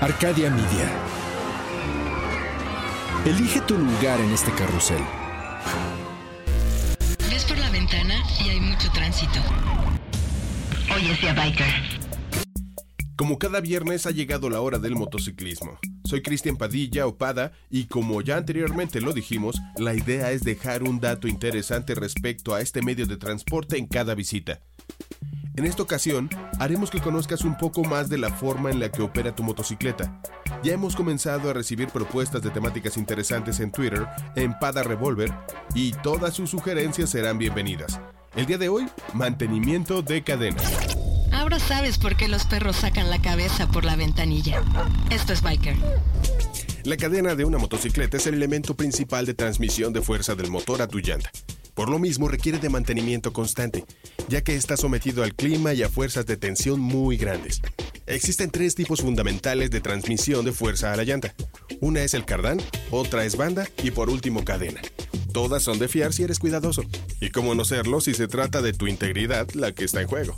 Arcadia Media. Elige tu lugar en este carrusel. Ves por la ventana y hay mucho tránsito. Oye, sea biker. Como cada viernes ha llegado la hora del motociclismo. Soy Cristian Padilla Opada y como ya anteriormente lo dijimos, la idea es dejar un dato interesante respecto a este medio de transporte en cada visita. En esta ocasión, haremos que conozcas un poco más de la forma en la que opera tu motocicleta. Ya hemos comenzado a recibir propuestas de temáticas interesantes en Twitter, en Pada Revolver, y todas sus sugerencias serán bienvenidas. El día de hoy, mantenimiento de cadena. Ahora sabes por qué los perros sacan la cabeza por la ventanilla. Esto es Biker. La cadena de una motocicleta es el elemento principal de transmisión de fuerza del motor a tu llanta. Por lo mismo requiere de mantenimiento constante, ya que está sometido al clima y a fuerzas de tensión muy grandes. Existen tres tipos fundamentales de transmisión de fuerza a la llanta. Una es el cardán, otra es banda y por último cadena. Todas son de fiar si eres cuidadoso. Y cómo no serlo si se trata de tu integridad la que está en juego.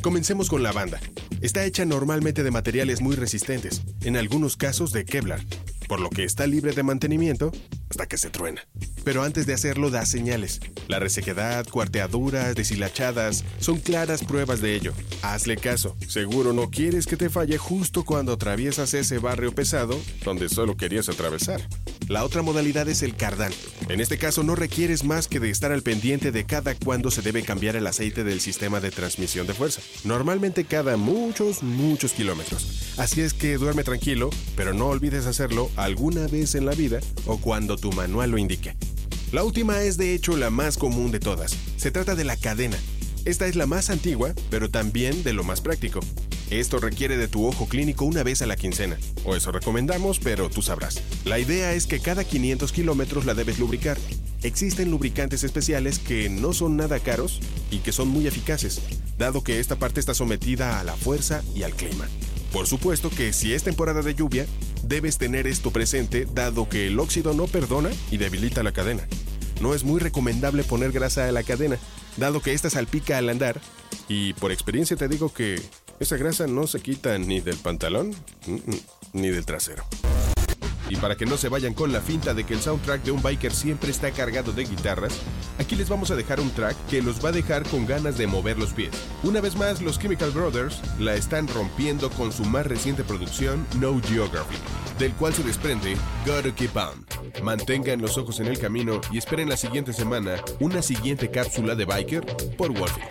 Comencemos con la banda. Está hecha normalmente de materiales muy resistentes, en algunos casos de Kevlar, por lo que está libre de mantenimiento hasta que se truena. Pero antes de hacerlo da señales. La resequedad, cuarteaduras, deshilachadas son claras pruebas de ello. Hazle caso, seguro no quieres que te falle justo cuando atraviesas ese barrio pesado donde solo querías atravesar. La otra modalidad es el cardán. En este caso no requieres más que de estar al pendiente de cada cuándo se debe cambiar el aceite del sistema de transmisión de fuerza. Normalmente cada muchos, muchos kilómetros. Así es que duerme tranquilo, pero no olvides hacerlo alguna vez en la vida o cuando tu manual lo indique. La última es de hecho la más común de todas. Se trata de la cadena. Esta es la más antigua, pero también de lo más práctico. Esto requiere de tu ojo clínico una vez a la quincena. O eso recomendamos, pero tú sabrás. La idea es que cada 500 kilómetros la debes lubricar. Existen lubricantes especiales que no son nada caros y que son muy eficaces, dado que esta parte está sometida a la fuerza y al clima. Por supuesto que si es temporada de lluvia, debes tener esto presente dado que el óxido no perdona y debilita la cadena. No es muy recomendable poner grasa a la cadena, dado que esta salpica al andar, y por experiencia te digo que esa grasa no se quita ni del pantalón ni del trasero. Y para que no se vayan con la finta de que el soundtrack de un biker siempre está cargado de guitarras, aquí les vamos a dejar un track que los va a dejar con ganas de mover los pies. Una vez más, los Chemical Brothers la están rompiendo con su más reciente producción, No Geography, del cual se desprende Gotta Keep On. Mantengan los ojos en el camino y esperen la siguiente semana una siguiente cápsula de biker por Wolfie.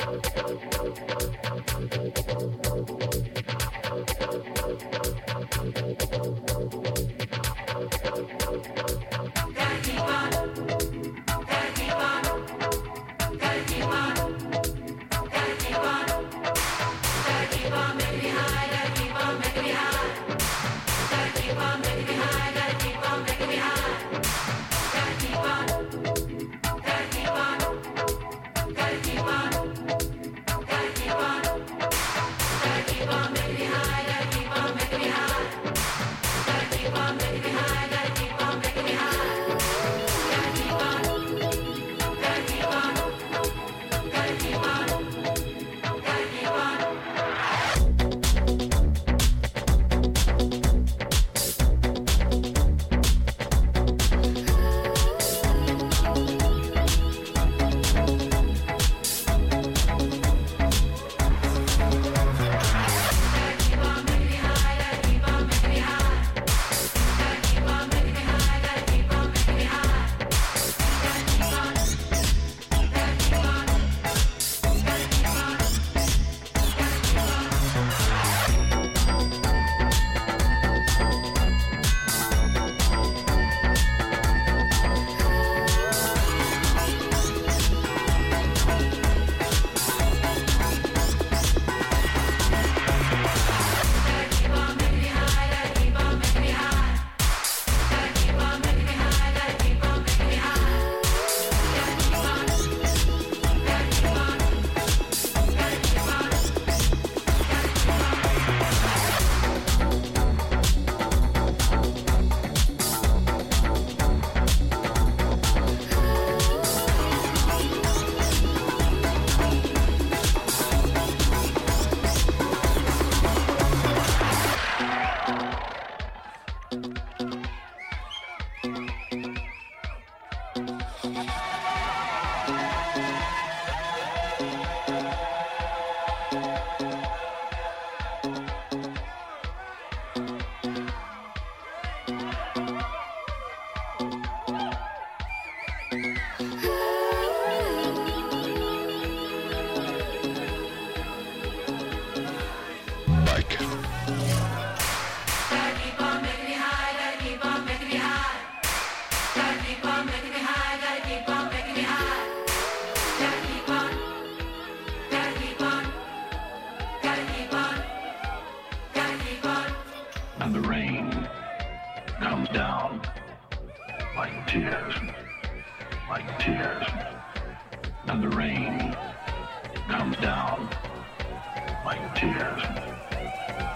like tears,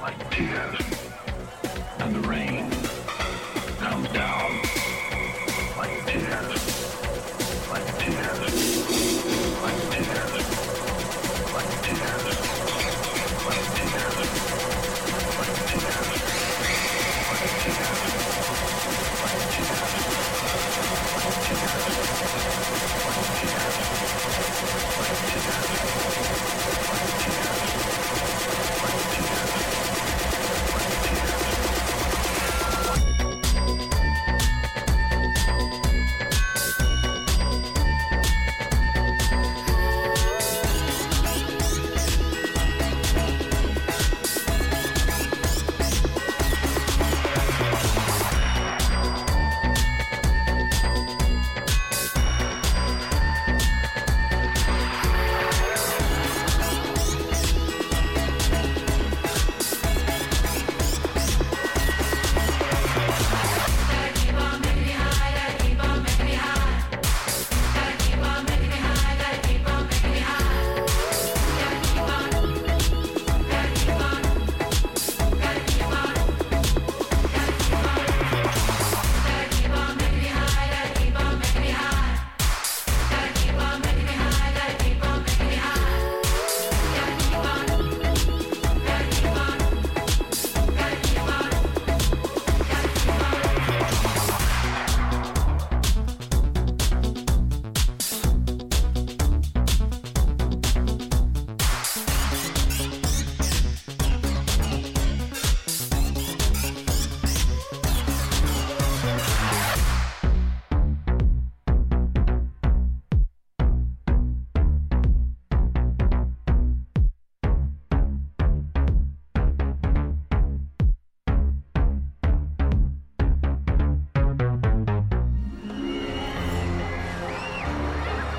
like tears.